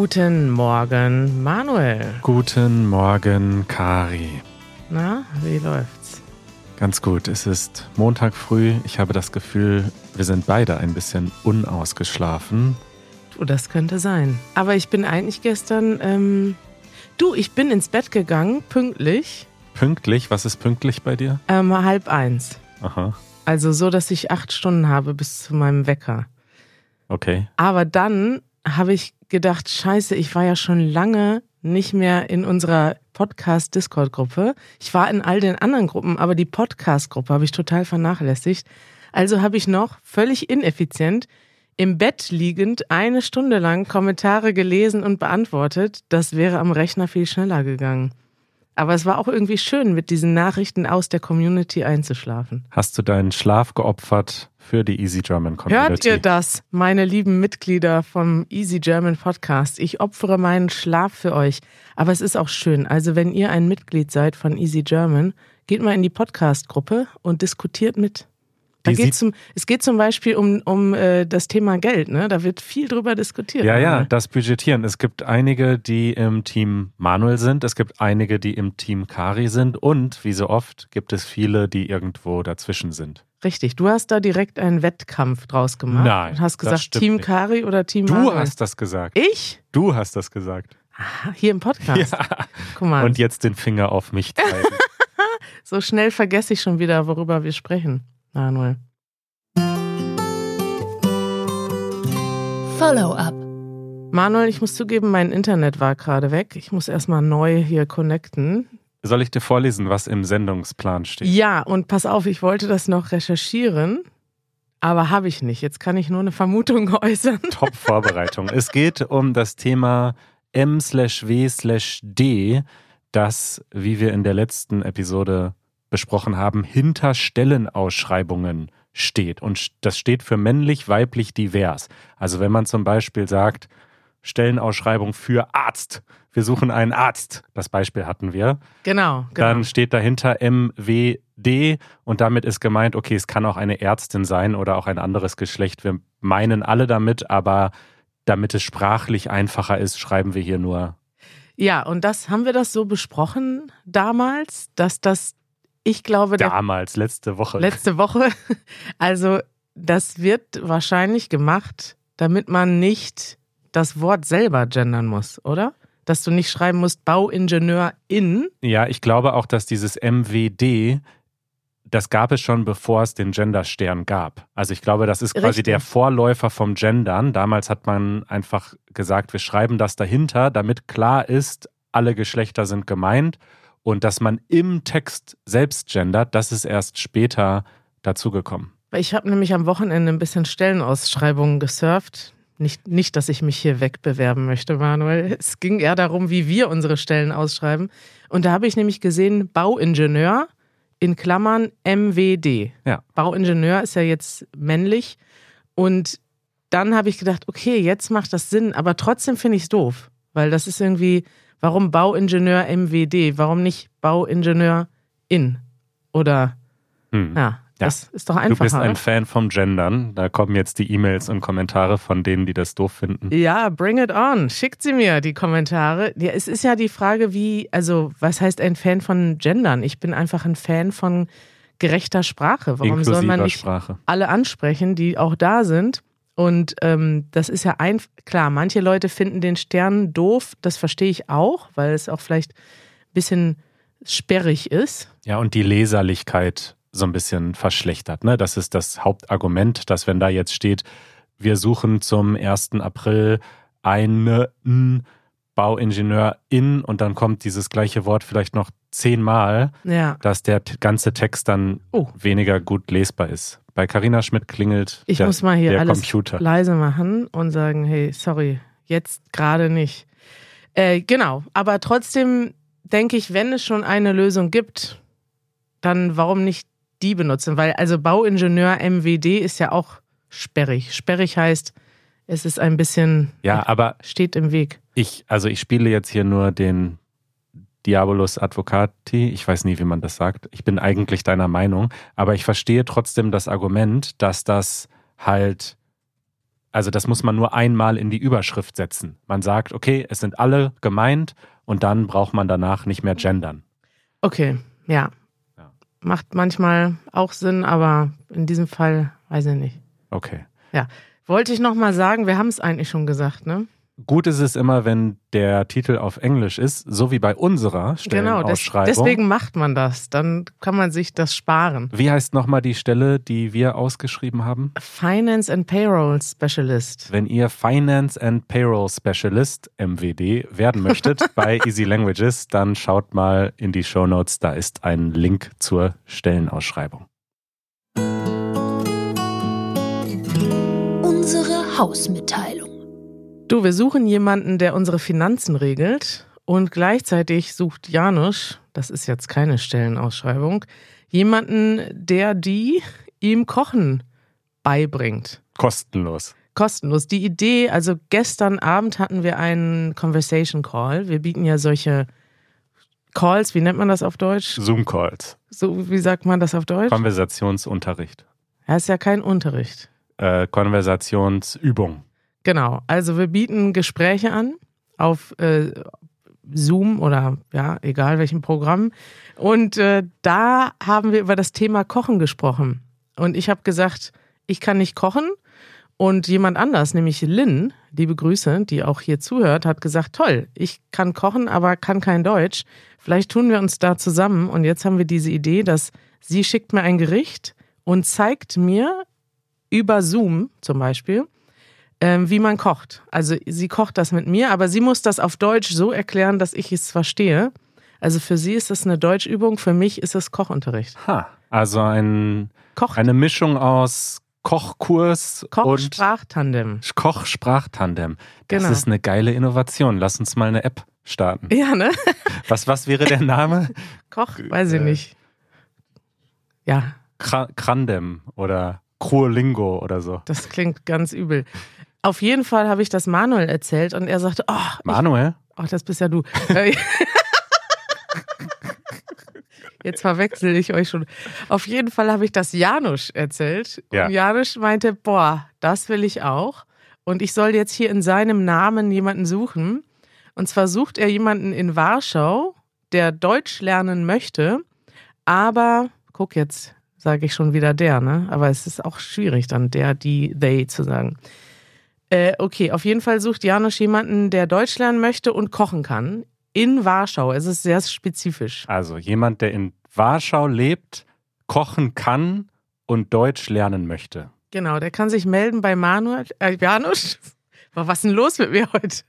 Guten Morgen, Manuel. Guten Morgen, Kari. Na, wie läuft's? Ganz gut. Es ist Montag früh. Ich habe das Gefühl, wir sind beide ein bisschen unausgeschlafen. Du, das könnte sein. Aber ich bin eigentlich gestern. Ähm, du, ich bin ins Bett gegangen, pünktlich. Pünktlich? Was ist pünktlich bei dir? Ähm, halb eins. Aha. Also so, dass ich acht Stunden habe bis zu meinem Wecker. Okay. Aber dann habe ich gedacht, scheiße, ich war ja schon lange nicht mehr in unserer Podcast-Discord-Gruppe. Ich war in all den anderen Gruppen, aber die Podcast-Gruppe habe ich total vernachlässigt. Also habe ich noch völlig ineffizient im Bett liegend eine Stunde lang Kommentare gelesen und beantwortet. Das wäre am Rechner viel schneller gegangen. Aber es war auch irgendwie schön, mit diesen Nachrichten aus der Community einzuschlafen. Hast du deinen Schlaf geopfert für die Easy German Community? Hört ihr das, meine lieben Mitglieder vom Easy German Podcast? Ich opfere meinen Schlaf für euch. Aber es ist auch schön. Also, wenn ihr ein Mitglied seid von Easy German, geht mal in die Podcast-Gruppe und diskutiert mit. Da geht zum, es geht zum Beispiel um, um äh, das Thema Geld, ne? Da wird viel drüber diskutiert. Ja, ja, das Budgetieren. Es gibt einige, die im Team Manuel sind, es gibt einige, die im Team Kari sind und wie so oft gibt es viele, die irgendwo dazwischen sind. Richtig, du hast da direkt einen Wettkampf draus gemacht. Nein. Und hast gesagt, Team nicht. Kari oder Team Du Manuel? hast das gesagt. Ich? Du hast das gesagt. Hier im Podcast. Ja. Guck mal, Und jetzt den Finger auf mich zeigen. so schnell vergesse ich schon wieder, worüber wir sprechen, Manuel. Follow-up. Manuel, ich muss zugeben, mein Internet war gerade weg. Ich muss erstmal neu hier connecten. Soll ich dir vorlesen, was im Sendungsplan steht? Ja, und pass auf, ich wollte das noch recherchieren, aber habe ich nicht. Jetzt kann ich nur eine Vermutung äußern. Top-Vorbereitung. es geht um das Thema M/W/D, das, wie wir in der letzten Episode besprochen haben, hinter Stellenausschreibungen steht. Und das steht für männlich, weiblich, divers. Also wenn man zum Beispiel sagt, Stellenausschreibung für Arzt. Wir suchen einen Arzt. Das Beispiel hatten wir. Genau, genau. Dann steht dahinter MWD und damit ist gemeint, okay, es kann auch eine Ärztin sein oder auch ein anderes Geschlecht. Wir meinen alle damit, aber damit es sprachlich einfacher ist, schreiben wir hier nur. ja, und das haben wir das so besprochen damals, dass das, ich glaube, der Damals, letzte Woche. letzte Woche, also das wird wahrscheinlich gemacht, damit man nicht das Wort selber gendern muss, oder? Dass du nicht schreiben musst Bauingenieur in. ja, ich glaube auch, dass dieses MWD, das gab es schon, bevor es den Genderstern gab. Also ich glaube, das ist quasi Richtig. der Vorläufer vom Gendern. Damals hat man einfach gesagt, wir schreiben das dahinter, damit klar ist, alle Geschlechter sind gemeint. Und dass man im Text selbst gendert, das ist erst später dazugekommen. Ich habe nämlich am Wochenende ein bisschen Stellenausschreibungen gesurft. Nicht, nicht, dass ich mich hier wegbewerben möchte, Manuel. Es ging eher darum, wie wir unsere Stellen ausschreiben. Und da habe ich nämlich gesehen, Bauingenieur in Klammern MWD. Ja. Bauingenieur ist ja jetzt männlich. Und dann habe ich gedacht, okay, jetzt macht das Sinn, aber trotzdem finde ich es doof. Weil das ist irgendwie, warum Bauingenieur MWD? Warum nicht Bauingenieur in? Oder, Hm. ja, das ist doch Du einfacher. bist ein? Fan vom Gendern. Da kommen jetzt die E-Mails und Kommentare von denen, die das doof finden. Ja, bring it on. Schickt sie mir, die Kommentare. Ja, es ist ja die Frage, wie, also, was heißt ein Fan von Gendern? Ich bin einfach ein Fan von gerechter Sprache. Warum soll man Inklusiver nicht Sprache. alle ansprechen, die auch da sind? Und ähm, das ist ja ein, klar, manche Leute finden den Stern doof, das verstehe ich auch, weil es auch vielleicht ein bisschen sperrig ist. Ja, und die Leserlichkeit so ein bisschen verschlechtert. Ne? Das ist das Hauptargument, dass wenn da jetzt steht, wir suchen zum 1. April einen Bauingenieur in und dann kommt dieses gleiche Wort vielleicht noch zehnmal, Ja. dass der ganze Text dann Oh. weniger gut lesbar ist. Bei Carina Schmidt klingelt Ich der, muss mal hier alles Computer. leise machen und sagen, hey, sorry, jetzt gerade nicht. Äh, genau, aber trotzdem denke ich, wenn es schon eine Lösung gibt, dann warum nicht die benutzen? Weil also Bauingenieur MWD ist ja auch sperrig. Sperrig heißt, es ist ein bisschen, Ja, aber steht im Weg. ich, also ich spiele jetzt hier nur den Diabolus Advocati. Ich weiß nie, wie man das sagt. Ich bin eigentlich deiner Meinung, aber ich verstehe trotzdem das Argument, dass das halt Also das muss man nur einmal in die Überschrift setzen. Man sagt, okay, es sind alle gemeint und dann braucht man danach nicht mehr gendern. Okay, ja. Ja. Macht manchmal auch Sinn, aber in diesem Fall weiß ich nicht. Okay. Wollte ich nochmal sagen, wir haben es eigentlich schon gesagt, ne? Gut ist es immer, wenn der Titel auf Englisch ist, so wie bei unserer Genau, des, Stellenausschreibung. deswegen macht man das. Dann kann man sich das sparen. Wie heißt nochmal die Stelle, die wir ausgeschrieben haben? Finance and Payroll Specialist. Wenn ihr Finance and Payroll Specialist MWD werden möchtet bei Easy Languages, dann schaut mal in die Show Notes, da ist ein Link zur Stellenausschreibung. Unsere Hausmitteilung. Du, wir suchen jemanden, der unsere Finanzen regelt und gleichzeitig sucht Janusz, das ist jetzt keine Stellenausschreibung, jemanden, der die ihm Kochen beibringt. Kostenlos. Kostenlos. Die Idee, also gestern Abend hatten wir einen Conversation Call. Wir bieten ja solche Calls, wie nennt man das auf Deutsch? Zoom-Calls. So, wie sagt man das auf Deutsch? Konversationsunterricht. Ja, ist ja kein Unterricht. Äh, Konversationsübung. Genau, also wir bieten Gespräche an auf äh, Zoom oder ja, egal welchem Programm. Und äh, da haben wir über das Thema Kochen gesprochen. Und ich habe gesagt, ich kann nicht kochen. Und jemand anders, nämlich Lynn, liebe Grüße, die auch hier zuhört, hat gesagt, toll, ich kann kochen, aber kann kein Deutsch. Vielleicht tun wir uns da zusammen. Und jetzt haben wir diese Idee, dass sie schickt mir ein Gericht und zeigt mir über Zoom zum Beispiel, wie man kocht. Also sie kocht das mit mir, aber sie muss das auf Deutsch so erklären, dass ich es verstehe. Also für sie ist das eine Deutschübung, für mich ist es Kochunterricht. Ha. Also ein, Koch, eine Mischung aus Kochkurs und Koch-Sprachtandem. Koch-Sprachtandem. Das Genau. ist eine geile Innovation. Lass uns mal eine App starten. Ja, ne? Was, was wäre der Name? Koch, weiß ich Äh. nicht. Ja, Kra Krandem oder Cruolingo oder so. das klingt ganz übel. Auf jeden Fall habe ich das Manuel erzählt und er sagte, oh, ich Manuel? Ach, das bist ja du. Äh, Jetzt verwechsel ich euch schon. Auf jeden Fall habe ich das Janusz erzählt. Ja. Und Janusz meinte, boah, das will ich auch. Und ich soll jetzt hier in seinem Namen jemanden suchen. Und zwar sucht er jemanden in Warschau, der Deutsch lernen möchte. Aber, guck jetzt, sage ich schon wieder der, ne? Aber es ist auch schwierig dann der, die, they zu sagen. Äh, okay, auf jeden Fall sucht Janusz jemanden, der Deutsch lernen möchte und kochen kann. In Warschau. Es ist sehr spezifisch. Also jemand, der in Warschau lebt, kochen kann und Deutsch lernen möchte. Genau, der kann sich melden bei Manuel. Äh, Janusz? Was ist denn los mit mir heute?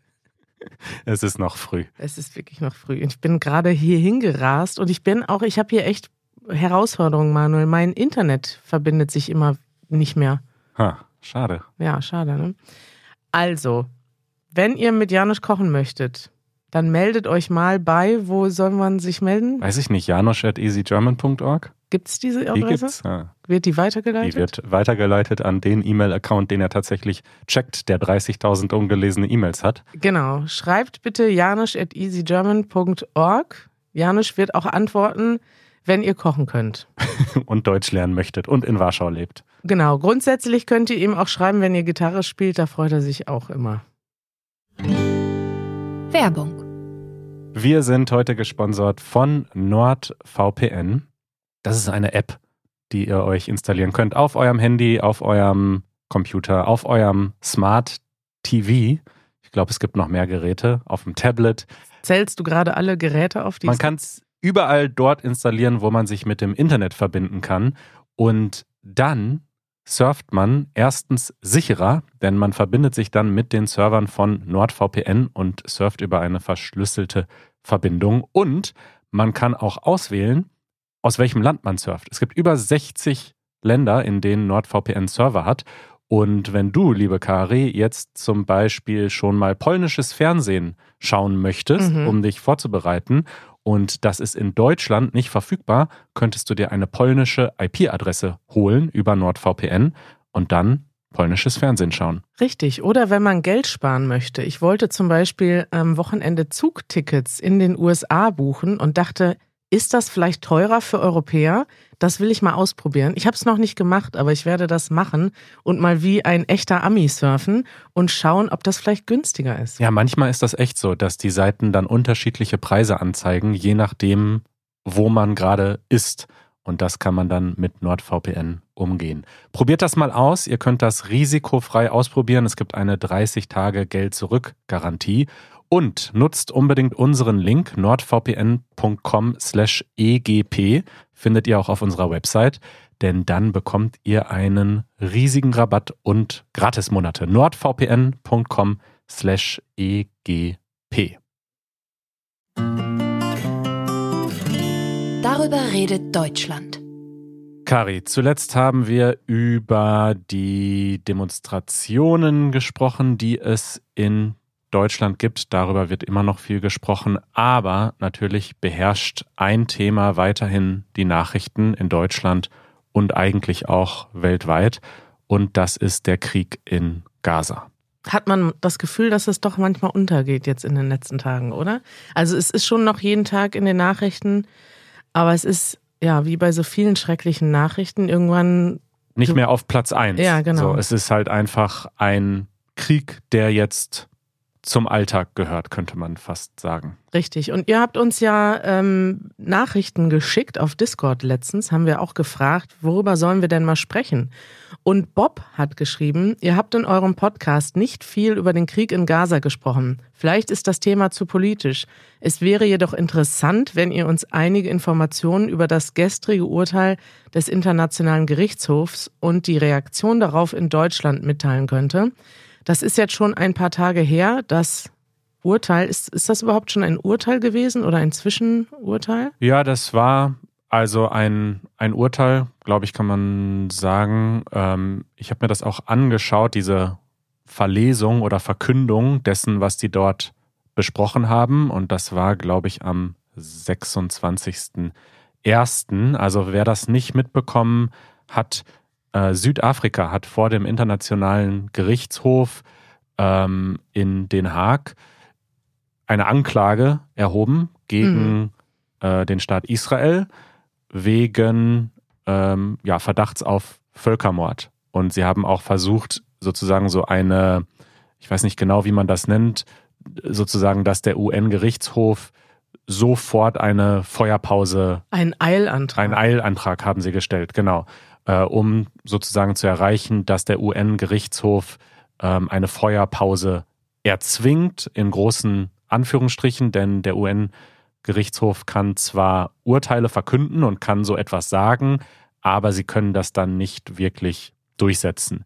Es ist noch früh. Es ist wirklich noch früh. Ich bin gerade hier hingerast und ich bin auch, ich habe hier echt Herausforderungen, Manuel. Mein Internet verbindet sich immer nicht mehr. Ha, schade. Ja, schade, ne? Also, wenn ihr mit Janusz kochen möchtet, dann meldet euch mal bei, wo soll man sich melden? Weiß ich nicht, janusz at easygerman.org? Gibt es diese Die Adresse? gibt's. Ja. Wird die weitergeleitet? Die wird weitergeleitet an den E-Mail-Account, den er tatsächlich checkt, der 30.000 ungelesene E-Mails hat. Genau. Schreibt bitte janusz at easygerman.org. Janusz wird auch antworten, wenn ihr kochen könnt. und Deutsch lernen möchtet und in Warschau lebt. Genau. Grundsätzlich könnt ihr ihm auch schreiben, wenn ihr Gitarre spielt, da freut er sich auch immer. Werbung. Wir sind heute gesponsert von NordVPN. Das ist eine App, die ihr euch installieren könnt auf eurem Handy, auf eurem Computer, auf eurem Smart TV. Ich glaube, es gibt noch mehr Geräte, auf dem Tablet. Zählst du gerade alle Geräte auf, die Man kann es überall dort installieren, wo man sich mit dem Internet verbinden kann. Und dann surft man erstens sicherer, denn man verbindet sich dann mit den Servern von NordVPN und surft über eine verschlüsselte Verbindung. Und man kann auch auswählen, aus welchem Land man surft. Es gibt über 60 Länder, in denen NordVPN Server hat. Und wenn du, liebe Kari, jetzt zum Beispiel schon mal polnisches Fernsehen schauen möchtest, Mhm. um dich vorzubereiten, und das ist in Deutschland nicht verfügbar, könntest du dir eine polnische IP-Adresse holen über NordVPN und dann polnisches Fernsehen schauen. Richtig. Oder wenn man Geld sparen möchte. Ich wollte zum Beispiel am Wochenende Zugtickets in den USA buchen und dachte, ist das vielleicht teurer für Europäer? Das will ich mal ausprobieren. Ich habe es noch nicht gemacht, aber ich werde das machen und mal wie ein echter Ami surfen und schauen, ob das vielleicht günstiger ist. Ja, manchmal ist das echt so, dass die Seiten dann unterschiedliche Preise anzeigen, je nachdem, wo man gerade ist. Und das kann man dann mit NordVPN umgehen. Probiert das mal aus. Ihr könnt das risikofrei ausprobieren. Es gibt eine 30 Tage Geld zurück Garantie. Und nutzt unbedingt unseren Link nordvpn.com/egp findet ihr auch auf unserer Website, denn dann bekommt ihr einen riesigen Rabatt und Gratismonate. nordvpn.com/egp. Darüber redet Deutschland. Kari, zuletzt haben wir über die Demonstrationen gesprochen, die es in Deutschland gibt. Darüber wird immer noch viel gesprochen. Aber natürlich beherrscht ein Thema weiterhin die Nachrichten in Deutschland und eigentlich auch weltweit. Und das ist der Krieg in Gaza. Hat man das Gefühl, dass es doch manchmal untergeht jetzt in den letzten Tagen, oder? Also es ist schon noch jeden Tag in den Nachrichten, aber es ist ja wie bei so vielen schrecklichen Nachrichten irgendwann nicht mehr auf Platz eins. Ja, genau. So, es ist halt einfach ein Krieg, der jetzt zum Alltag gehört, könnte man fast sagen. Richtig. Und ihr habt uns ja ähm, Nachrichten geschickt auf Discord letztens, haben wir auch gefragt, worüber sollen wir denn mal sprechen? Und Bob hat geschrieben, ihr habt in eurem Podcast nicht viel über den Krieg in Gaza gesprochen. Vielleicht ist das Thema zu politisch. Es wäre jedoch interessant, wenn ihr uns einige Informationen über das gestrige Urteil des Internationalen Gerichtshofs und die Reaktion darauf in Deutschland mitteilen könnte. Das ist jetzt schon ein paar Tage her. Das Urteil, ist, ist das überhaupt schon ein Urteil gewesen oder ein Zwischenurteil? Ja, das war also ein, ein Urteil, glaube ich, kann man sagen. Ähm, ich habe mir das auch angeschaut, diese Verlesung oder Verkündung dessen, was die dort besprochen haben. Und das war, glaube ich, am 26.01. Also wer das nicht mitbekommen hat, äh, Südafrika hat vor dem Internationalen Gerichtshof ähm, in Den Haag eine Anklage erhoben gegen mhm. äh, den Staat Israel wegen ähm, ja, Verdachts auf Völkermord. Und sie haben auch versucht, sozusagen so eine, ich weiß nicht genau, wie man das nennt, sozusagen, dass der UN-Gerichtshof sofort eine Feuerpause. Ein Eilantrag. Ein Eilantrag haben sie gestellt, genau äh, um sozusagen zu erreichen, dass der UN-Gerichtshof ähm, eine Feuerpause erzwingt, in großen Anführungsstrichen, denn der UN-Gerichtshof kann zwar Urteile verkünden und kann so etwas sagen, aber sie können das dann nicht wirklich durchsetzen.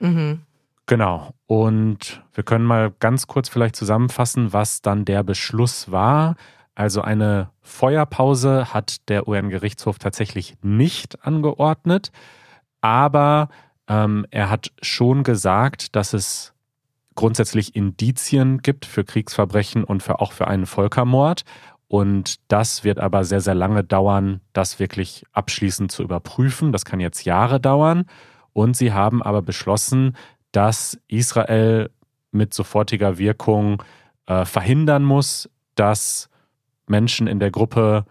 Mhm. Genau. Und wir können mal ganz kurz vielleicht zusammenfassen, was dann der Beschluss war. Also eine Feuerpause hat der UN-Gerichtshof tatsächlich nicht angeordnet, aber ähm, er hat schon gesagt, dass es grundsätzlich Indizien gibt für Kriegsverbrechen und für, auch für einen Völkermord. Und das wird aber sehr, sehr lange dauern, das wirklich abschließend zu überprüfen. Das kann jetzt Jahre dauern. Und sie haben aber beschlossen, dass Israel mit sofortiger Wirkung äh, verhindern muss, dass Menschen in der Gruppe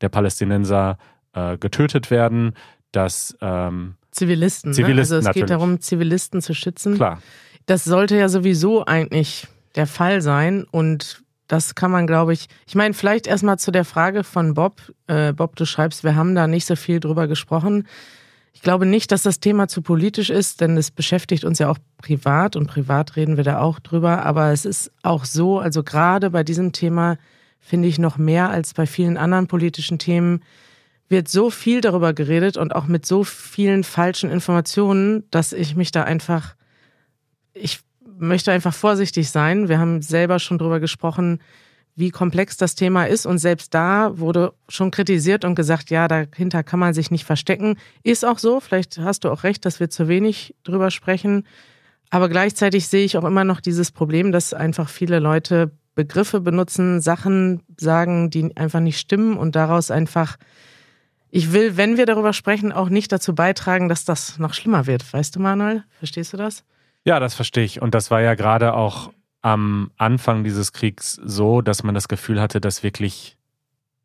der Palästinenser äh, getötet werden, dass ähm, Zivilisten, Zivilisten ne? also es natürlich. geht darum, Zivilisten zu schützen. Klar. Das sollte ja sowieso eigentlich der Fall sein und das kann man, glaube ich, ich meine, vielleicht erstmal zu der Frage von Bob. Äh, Bob, du schreibst, wir haben da nicht so viel drüber gesprochen. Ich glaube nicht, dass das Thema zu politisch ist, denn es beschäftigt uns ja auch privat und privat reden wir da auch drüber. Aber es ist auch so, also gerade bei diesem Thema finde ich noch mehr als bei vielen anderen politischen Themen, wird so viel darüber geredet und auch mit so vielen falschen Informationen, dass ich mich da einfach, ich möchte einfach vorsichtig sein. Wir haben selber schon darüber gesprochen, wie komplex das Thema ist und selbst da wurde schon kritisiert und gesagt, ja, dahinter kann man sich nicht verstecken. Ist auch so, vielleicht hast du auch recht, dass wir zu wenig drüber sprechen. Aber gleichzeitig sehe ich auch immer noch dieses Problem, dass einfach viele Leute Begriffe benutzen, Sachen sagen, die einfach nicht stimmen und daraus einfach, ich will, wenn wir darüber sprechen, auch nicht dazu beitragen, dass das noch schlimmer wird. Weißt du, Manuel? Verstehst du das? Ja, das verstehe ich. Und das war ja gerade auch am Anfang dieses Kriegs so, dass man das Gefühl hatte, dass wirklich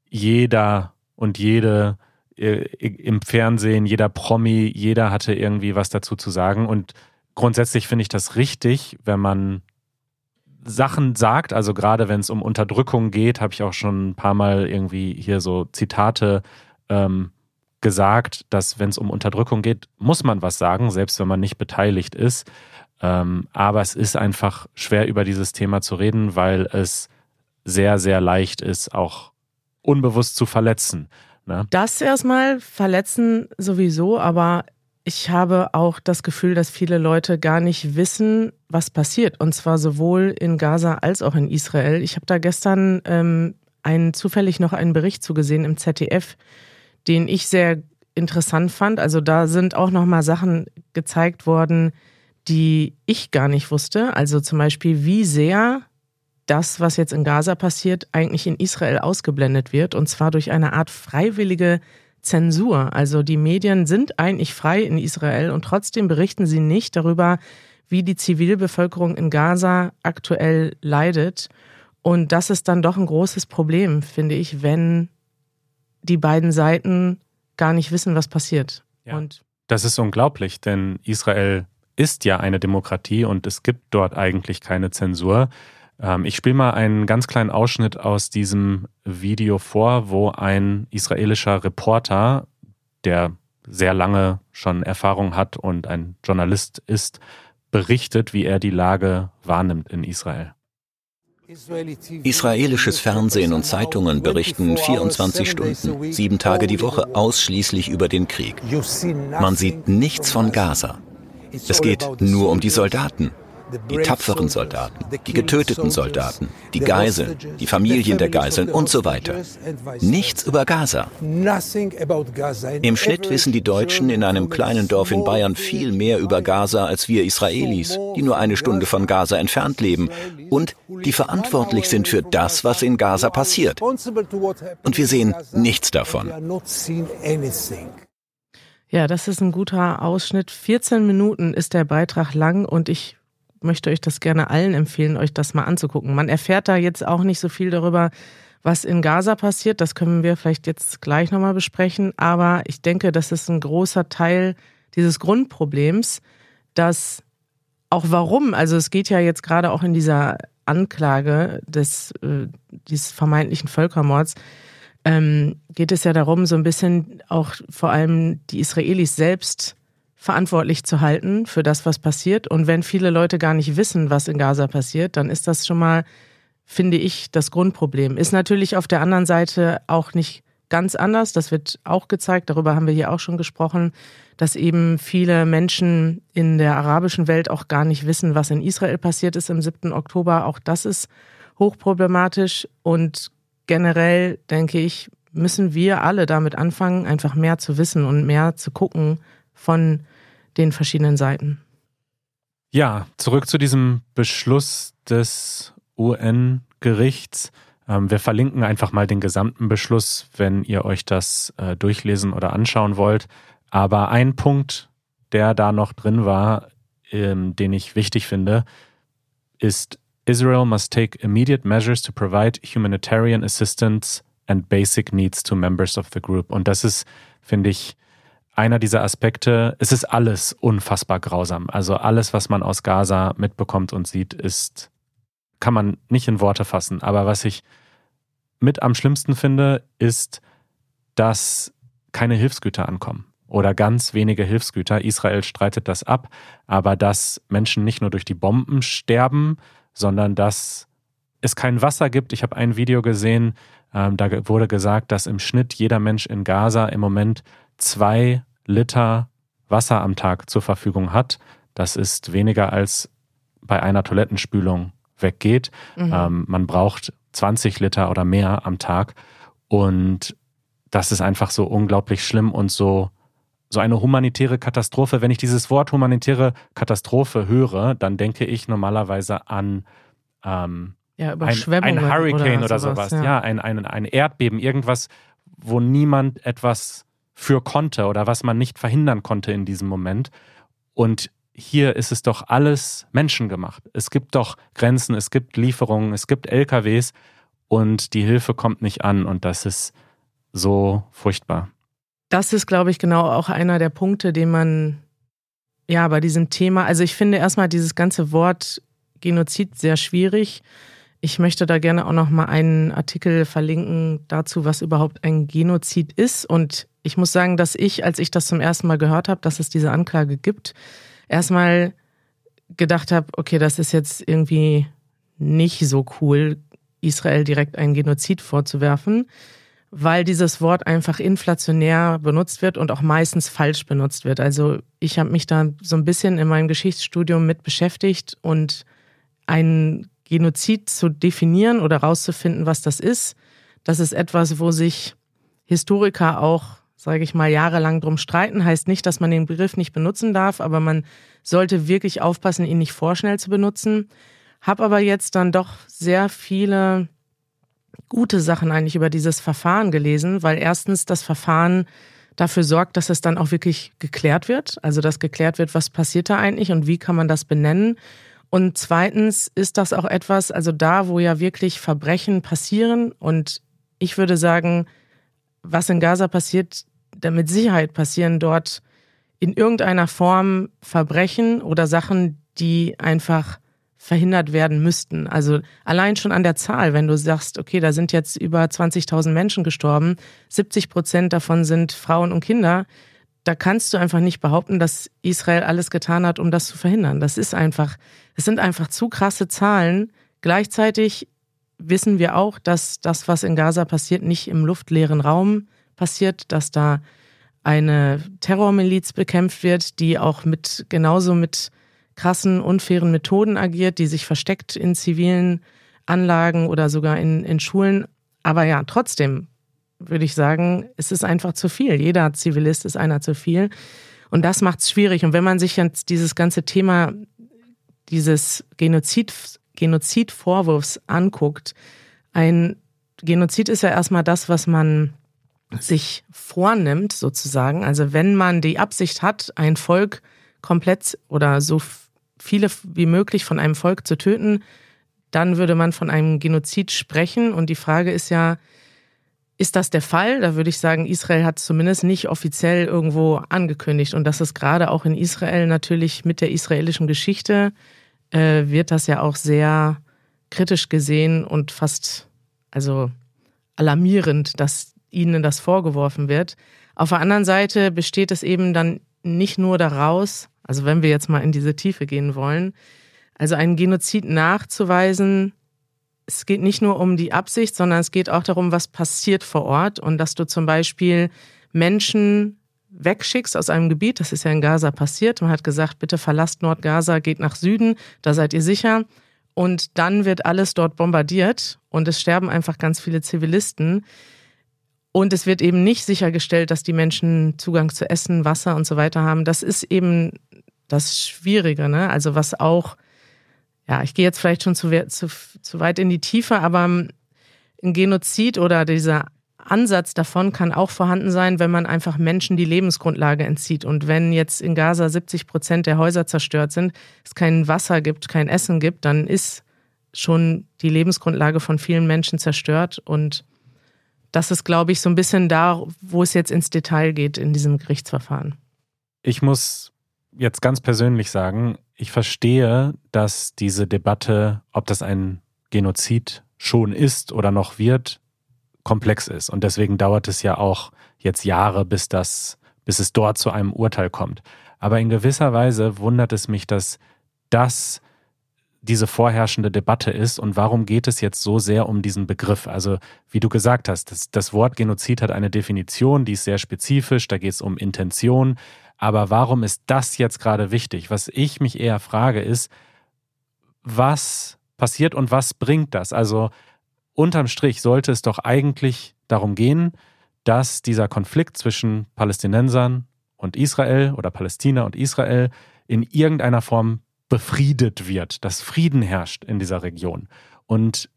jeder und jede äh, im Fernsehen, jeder Promi, jeder hatte irgendwie was dazu zu sagen. Und grundsätzlich finde ich das richtig, wenn man Sachen sagt, also gerade wenn es um Unterdrückung geht, habe ich auch schon ein paar Mal irgendwie hier so Zitate ähm, gesagt, dass wenn es um Unterdrückung geht, muss man was sagen, selbst wenn man nicht beteiligt ist. Ähm, aber es ist einfach schwer über dieses Thema zu reden, weil es sehr, sehr leicht ist, auch unbewusst zu verletzen. Ne? Das erstmal verletzen sowieso, aber ich habe auch das Gefühl, dass viele Leute gar nicht wissen, was passiert. Und zwar sowohl in Gaza als auch in Israel. Ich habe da gestern ähm, einen, zufällig noch einen Bericht zugesehen im ZDF, den ich sehr interessant fand. Also da sind auch noch mal Sachen gezeigt worden, die ich gar nicht wusste. Also zum Beispiel, wie sehr das, was jetzt in Gaza passiert, eigentlich in Israel ausgeblendet wird. Und zwar durch eine Art freiwillige Zensur. Also die Medien sind eigentlich frei in Israel und trotzdem berichten sie nicht darüber, wie die Zivilbevölkerung in Gaza aktuell leidet. Und das ist dann doch ein großes Problem, finde ich, wenn die beiden Seiten gar nicht wissen, was passiert. Ja. Und das ist unglaublich, denn Israel ist ja eine Demokratie und es gibt dort eigentlich keine Zensur. Ähm, ich spiele mal einen ganz kleinen Ausschnitt aus diesem Video vor, wo ein israelischer Reporter, der sehr lange schon Erfahrung hat und ein Journalist ist, berichtet, wie er die Lage wahrnimmt in Israel. Israelisches Fernsehen und Zeitungen berichten 24 Stunden, sieben Tage die Woche ausschließlich über den Krieg. Man sieht nichts von Gaza. Es geht nur um die Soldaten, die tapferen Soldaten, die getöteten Soldaten, die Geiseln, die Familien der Geiseln und so weiter. Nichts über Gaza. Im Schnitt wissen die Deutschen in einem kleinen Dorf in Bayern viel mehr über Gaza als wir Israelis, die nur eine Stunde von Gaza entfernt leben und die verantwortlich sind für das, was in Gaza passiert. Und wir sehen nichts davon. Ja, das ist ein guter Ausschnitt. 14 Minuten ist der Beitrag lang und ich möchte euch das gerne allen empfehlen, euch das mal anzugucken. Man erfährt da jetzt auch nicht so viel darüber, was in Gaza passiert. Das können wir vielleicht jetzt gleich nochmal besprechen. Aber ich denke, das ist ein großer Teil dieses Grundproblems, dass auch warum, also es geht ja jetzt gerade auch in dieser Anklage des, äh, dieses vermeintlichen Völkermords, ähm, geht es ja darum, so ein bisschen auch vor allem die Israelis selbst verantwortlich zu halten für das, was passiert. Und wenn viele Leute gar nicht wissen, was in Gaza passiert, dann ist das schon mal, finde ich, das Grundproblem. Ist natürlich auf der anderen Seite auch nicht ganz anders. Das wird auch gezeigt, darüber haben wir hier auch schon gesprochen, dass eben viele Menschen in der arabischen Welt auch gar nicht wissen, was in Israel passiert ist im 7. Oktober. Auch das ist hochproblematisch. Und generell, denke ich, müssen wir alle damit anfangen, einfach mehr zu wissen und mehr zu gucken von den verschiedenen Seiten. Ja, zurück zu diesem Beschluss des UN-Gerichts. Ähm, wir verlinken einfach mal den gesamten Beschluss, wenn ihr euch das äh, durchlesen oder anschauen wollt. Aber ein Punkt, der da noch drin war, ähm, den ich wichtig finde, ist Israel must take immediate measures to provide humanitarian assistance and basic needs to members of the group. Und das ist, finde ich, einer dieser Aspekte, es ist alles unfassbar grausam. Also alles, was man aus Gaza mitbekommt und sieht, ist, kann man nicht in Worte fassen. Aber was ich mit am schlimmsten finde, ist, dass keine Hilfsgüter ankommen oder ganz wenige Hilfsgüter. Israel streitet das ab, aber dass Menschen nicht nur durch die Bomben sterben, sondern dass es kein Wasser gibt. Ich habe ein Video gesehen, ähm, da wurde gesagt, dass im Schnitt jeder Mensch in Gaza im Moment zwei Liter Wasser am Tag zur Verfügung hat. Das ist weniger als bei einer Toilettenspülung weggeht. Mhm. Ähm, man braucht 20 Liter oder mehr am Tag. Und das ist einfach so unglaublich schlimm und so, so eine humanitäre Katastrophe. Wenn ich dieses Wort humanitäre Katastrophe höre, dann denke ich normalerweise an ähm, ja, ein, ein, Hurricane oder, oder sowas. Ja, ja ein, ein, ein Erdbeben, irgendwas, wo niemand etwas für konnte oder was man nicht verhindern konnte in diesem Moment. Und hier ist es doch alles menschengemacht. Es gibt doch Grenzen, es gibt Lieferungen, es gibt LKWs und die Hilfe kommt nicht an. Und das ist so furchtbar. Das ist, glaube ich, genau auch einer der Punkte, den man ja bei diesem Thema, also ich finde erstmal dieses ganze Wort Genozid sehr schwierig. Ich möchte da gerne auch noch mal einen Artikel verlinken dazu, was überhaupt ein Genozid ist. Und ich muss sagen, dass ich, als ich das zum ersten Mal gehört habe, dass es diese Anklage gibt, erstmal gedacht habe, okay, das ist jetzt irgendwie nicht so cool, Israel direkt einen Genozid vorzuwerfen, weil dieses Wort einfach inflationär benutzt wird und auch meistens falsch benutzt wird. Also ich habe mich da so ein bisschen in meinem Geschichtsstudium mit beschäftigt und ein Genozid zu definieren oder rauszufinden, was das ist, das ist etwas, wo sich Historiker auch, sage ich mal, jahrelang drum streiten. Heißt nicht, dass man den Begriff nicht benutzen darf, aber man sollte wirklich aufpassen, ihn nicht vorschnell zu benutzen. Hab aber jetzt dann doch sehr viele gute Sachen eigentlich über dieses Verfahren gelesen, weil erstens das Verfahren dafür sorgt, dass es dann auch wirklich geklärt wird. Also dass geklärt wird, was passiert da eigentlich und wie kann man das benennen. Und zweitens ist das auch etwas, also da, wo ja wirklich Verbrechen passieren und ich würde sagen, was in Gaza passiert, mit Sicherheit passieren dort in irgendeiner Form Verbrechen oder Sachen, die einfach verhindert werden müssten. Also allein schon an der Zahl, wenn du sagst, okay, da sind jetzt über 20.000 Menschen gestorben, 70 Prozent davon sind Frauen und Kinder, da kannst du einfach nicht behaupten, dass Israel alles getan hat, um das zu verhindern. Das ist einfach, es sind einfach zu krasse Zahlen. Gleichzeitig wissen wir auch, dass das, was in Gaza passiert, nicht im luftleeren Raum passiert, dass da eine Terrormiliz bekämpft wird, die auch mit genauso mit krassen, unfairen Methoden agiert, die sich versteckt in zivilen Anlagen oder sogar in, in Schulen. Aber ja, trotzdem würde ich sagen, es ist einfach zu viel. Jeder Zivilist ist einer zu viel. Und das macht es schwierig. Und wenn man sich jetzt dieses ganze Thema dieses Genozid, Genozidvorwurfs anguckt, ein Genozid ist ja erstmal das, was man sich vornimmt, sozusagen. Also wenn man die Absicht hat, ein Volk komplett oder so viele wie möglich von einem Volk zu töten, dann würde man von einem Genozid sprechen. Und die Frage ist ja, ist das der Fall? Da würde ich sagen, Israel hat zumindest nicht offiziell irgendwo angekündigt. Und das ist gerade auch in Israel natürlich mit der israelischen Geschichte, äh, wird das ja auch sehr kritisch gesehen und fast, also alarmierend, dass ihnen das vorgeworfen wird. Auf der anderen Seite besteht es eben dann nicht nur daraus, also wenn wir jetzt mal in diese Tiefe gehen wollen, also einen Genozid nachzuweisen, es geht nicht nur um die Absicht, sondern es geht auch darum, was passiert vor Ort und dass du zum Beispiel Menschen wegschickst aus einem Gebiet, das ist ja in Gaza passiert. Man hat gesagt, bitte verlasst Nordgaza, geht nach Süden, da seid ihr sicher. Und dann wird alles dort bombardiert und es sterben einfach ganz viele Zivilisten. Und es wird eben nicht sichergestellt, dass die Menschen Zugang zu Essen, Wasser und so weiter haben. Das ist eben das Schwierige, ne? Also was auch, ja, ich gehe jetzt vielleicht schon zu, zu, zu weit in die Tiefe, aber ein Genozid oder dieser Ansatz davon kann auch vorhanden sein, wenn man einfach Menschen die Lebensgrundlage entzieht. Und wenn jetzt in Gaza 70 Prozent der Häuser zerstört sind, es kein Wasser gibt, kein Essen gibt, dann ist schon die Lebensgrundlage von vielen Menschen zerstört. Und das ist, glaube ich, so ein bisschen da, wo es jetzt ins Detail geht in diesem Gerichtsverfahren. Ich muss jetzt ganz persönlich sagen, ich verstehe, dass diese Debatte, ob das ein Genozid schon ist oder noch wird, komplex ist. Und deswegen dauert es ja auch jetzt Jahre, bis das, bis es dort zu einem Urteil kommt. Aber in gewisser Weise wundert es mich, dass das diese vorherrschende Debatte ist und warum geht es jetzt so sehr um diesen Begriff? Also wie du gesagt hast, das, das Wort Genozid hat eine Definition, die ist sehr spezifisch, da geht es um Intention. Aber warum ist das jetzt gerade wichtig? Was ich mich eher frage ist, was passiert und was bringt das? Also unterm Strich sollte es doch eigentlich darum gehen, dass dieser Konflikt zwischen Palästinensern und Israel oder Palästina und Israel in irgendeiner Form befriedet wird, dass Frieden herrscht in dieser Region. Und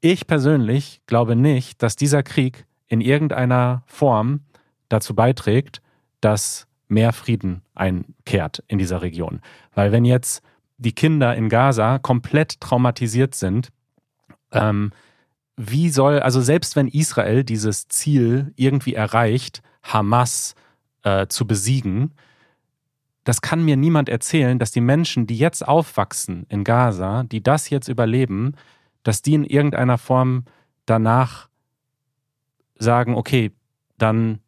ich persönlich glaube nicht, dass dieser Krieg in irgendeiner Form dazu beiträgt, dass mehr Frieden einkehrt in dieser Region. Weil wenn jetzt die Kinder in Gaza komplett traumatisiert sind, ähm, wie soll, also selbst wenn Israel dieses Ziel irgendwie erreicht, Hamas äh, zu besiegen, das kann mir niemand erzählen, dass die Menschen, die jetzt aufwachsen in Gaza, die das jetzt überleben, dass die in irgendeiner Form danach sagen, okay, dann,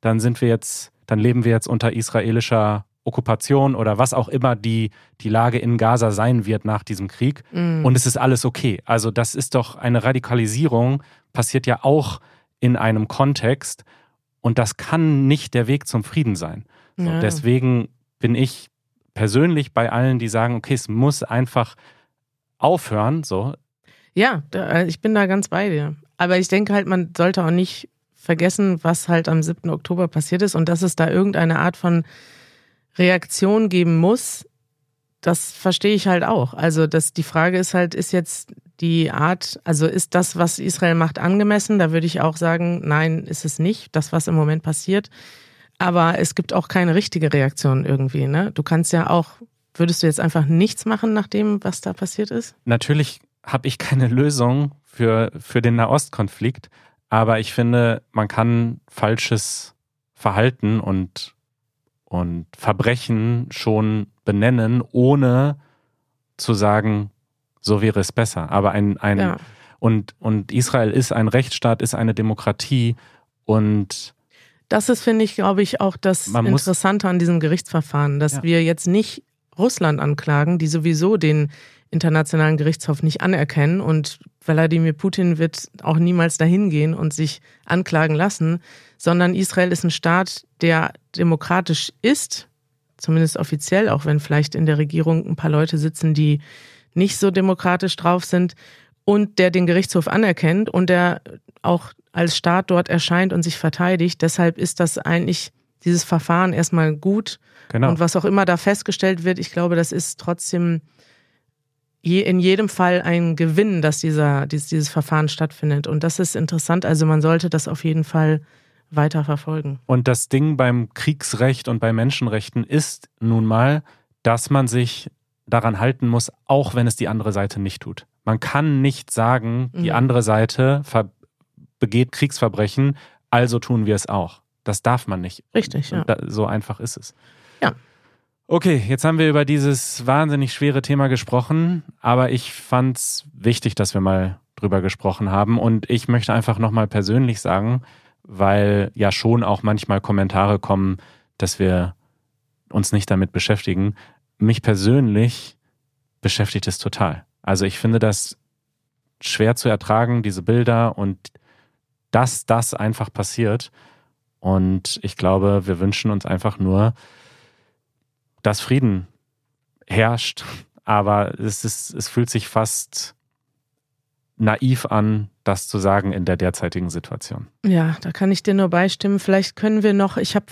dann sind wir jetzt, dann leben wir jetzt unter israelischer Okkupation oder was auch immer die, die Lage in Gaza sein wird nach diesem Krieg. Mm. Und es ist alles okay. Also das ist doch eine Radikalisierung, passiert ja auch in einem Kontext. Und das kann nicht der Weg zum Frieden sein. So, ja. Deswegen bin ich persönlich bei allen, die sagen, okay, es muss einfach aufhören. So. Ja, äh, ich bin da ganz bei dir. Aber ich denke halt, man sollte auch nicht vergessen, was halt am 7. Oktober passiert ist und dass es da irgendeine Art von Reaktion geben muss, das verstehe ich halt auch. Also das, die Frage ist halt, ist jetzt die Art, also ist das, was Israel macht, angemessen? Da würde ich auch sagen, nein, ist es nicht, das, was im Moment passiert. Aber es gibt auch keine richtige Reaktion irgendwie. Ne? Du kannst ja auch, würdest du jetzt einfach nichts machen nach dem, was da passiert ist? Natürlich habe ich keine Lösung für, für den Nahostkonflikt, aber ich finde, man kann falsches Verhalten und und Verbrechen schon benennen, ohne zu sagen, so wäre es besser. Aber ein, ein ja. und, und Israel ist ein Rechtsstaat, ist eine Demokratie und das ist, finde ich, glaube ich, auch das Interessante an diesem Gerichtsverfahren, dass ja. wir jetzt nicht Russland anklagen, die sowieso den Internationalen Gerichtshof nicht anerkennen und Wladimir Putin wird auch niemals dahin gehen und sich anklagen lassen, sondern Israel ist ein Staat, der demokratisch ist, zumindest offiziell, auch wenn vielleicht in der Regierung ein paar Leute sitzen, die nicht so demokratisch drauf sind und der den Gerichtshof anerkennt und der auch als Staat dort erscheint und sich verteidigt. Deshalb ist das eigentlich dieses Verfahren erstmal gut. Genau. Und was auch immer da festgestellt wird, ich glaube, das ist trotzdem je, in jedem Fall ein Gewinn, dass dieser, dieses, dieses Verfahren stattfindet. Und das ist interessant. Also man sollte das auf jeden Fall weiter verfolgen. Und das Ding beim Kriegsrecht und bei Menschenrechten ist nun mal, dass man sich daran halten muss, auch wenn es die andere Seite nicht tut. Man kann nicht sagen, die mhm. andere Seite begeht Kriegsverbrechen, also tun wir es auch. Das darf man nicht. Richtig, ja. Da, so einfach ist es. Ja. Okay, jetzt haben wir über dieses wahnsinnig schwere Thema gesprochen, aber ich fand es wichtig, dass wir mal drüber gesprochen haben und ich möchte einfach nochmal persönlich sagen, weil ja schon auch manchmal Kommentare kommen, dass wir uns nicht damit beschäftigen. Mich persönlich beschäftigt es total. Also ich finde das schwer zu ertragen, diese Bilder und dass das einfach passiert. Und ich glaube, wir wünschen uns einfach nur, dass Frieden herrscht, aber es, ist, es fühlt sich fast naiv an, das zu sagen in der derzeitigen Situation. Ja, da kann ich dir nur beistimmen. Vielleicht können wir noch, ich habe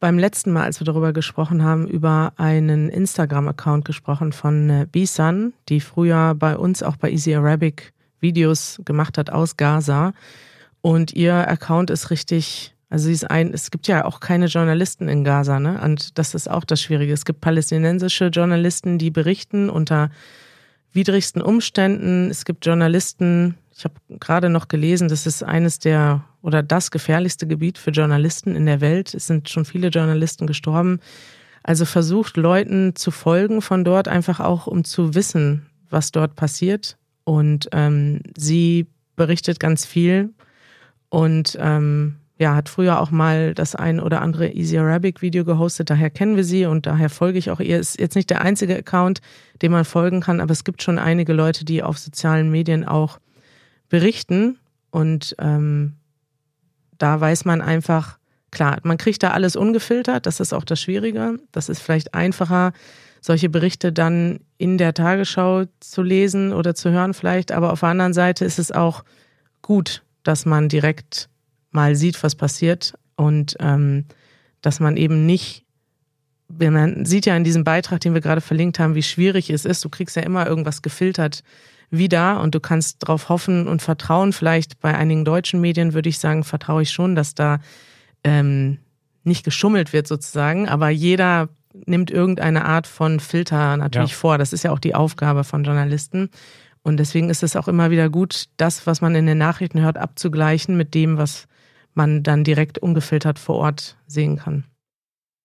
beim letzten Mal, als wir darüber gesprochen haben, über einen Instagram-Account gesprochen von äh, Bisan, die früher bei uns auch bei Easy Arabic Videos gemacht hat aus Gaza. Und ihr Account ist richtig also sie ist ein, es gibt ja auch keine Journalisten in Gaza, ne? Und das ist auch das Schwierige. Es gibt palästinensische Journalisten, die berichten unter widrigsten Umständen. Es gibt Journalisten, ich habe gerade noch gelesen, das ist eines der oder das gefährlichste Gebiet für Journalisten in der Welt. Es sind schon viele Journalisten gestorben. Also versucht Leuten zu folgen von dort, einfach auch um zu wissen, was dort passiert. Und ähm, sie berichtet ganz viel und ähm, ja, hat früher auch mal das ein oder andere Easy Arabic Video gehostet, daher kennen wir sie und daher folge ich auch ihr. Ist jetzt nicht der einzige Account, dem man folgen kann, aber es gibt schon einige Leute, die auf sozialen Medien auch berichten und ähm, da weiß man einfach, klar, man kriegt da alles ungefiltert, das ist auch das Schwierige. Das ist vielleicht einfacher, solche Berichte dann in der Tagesschau zu lesen oder zu hören vielleicht, aber auf der anderen Seite ist es auch gut, dass man direkt mal sieht, was passiert und ähm, dass man eben nicht, man sieht ja in diesem Beitrag, den wir gerade verlinkt haben, wie schwierig es ist. Du kriegst ja immer irgendwas gefiltert wieder und du kannst darauf hoffen und vertrauen. Vielleicht bei einigen deutschen Medien würde ich sagen, vertraue ich schon, dass da ähm, nicht geschummelt wird sozusagen, aber jeder nimmt irgendeine Art von Filter natürlich ja. vor. Das ist ja auch die Aufgabe von Journalisten. Und deswegen ist es auch immer wieder gut, das, was man in den Nachrichten hört, abzugleichen mit dem, was man dann direkt ungefiltert vor Ort sehen kann.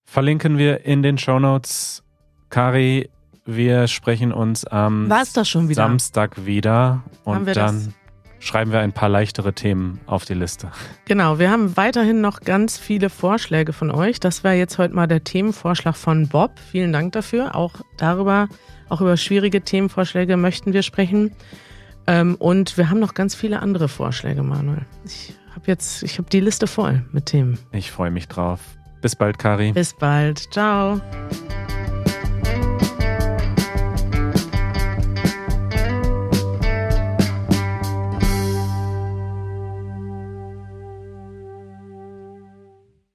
Verlinken wir in den Shownotes. Kari, wir sprechen uns am wieder? Samstag wieder und dann das? schreiben wir ein paar leichtere Themen auf die Liste. Genau, wir haben weiterhin noch ganz viele Vorschläge von euch. Das war jetzt heute mal der Themenvorschlag von Bob. Vielen Dank dafür. Auch darüber, auch über schwierige Themenvorschläge möchten wir sprechen. Ähm, und wir haben noch ganz viele andere Vorschläge, Manuel. Ich habe jetzt, ich habe die Liste voll mit Themen. Ich freue mich drauf. Bis bald, Kari. Bis bald. Ciao.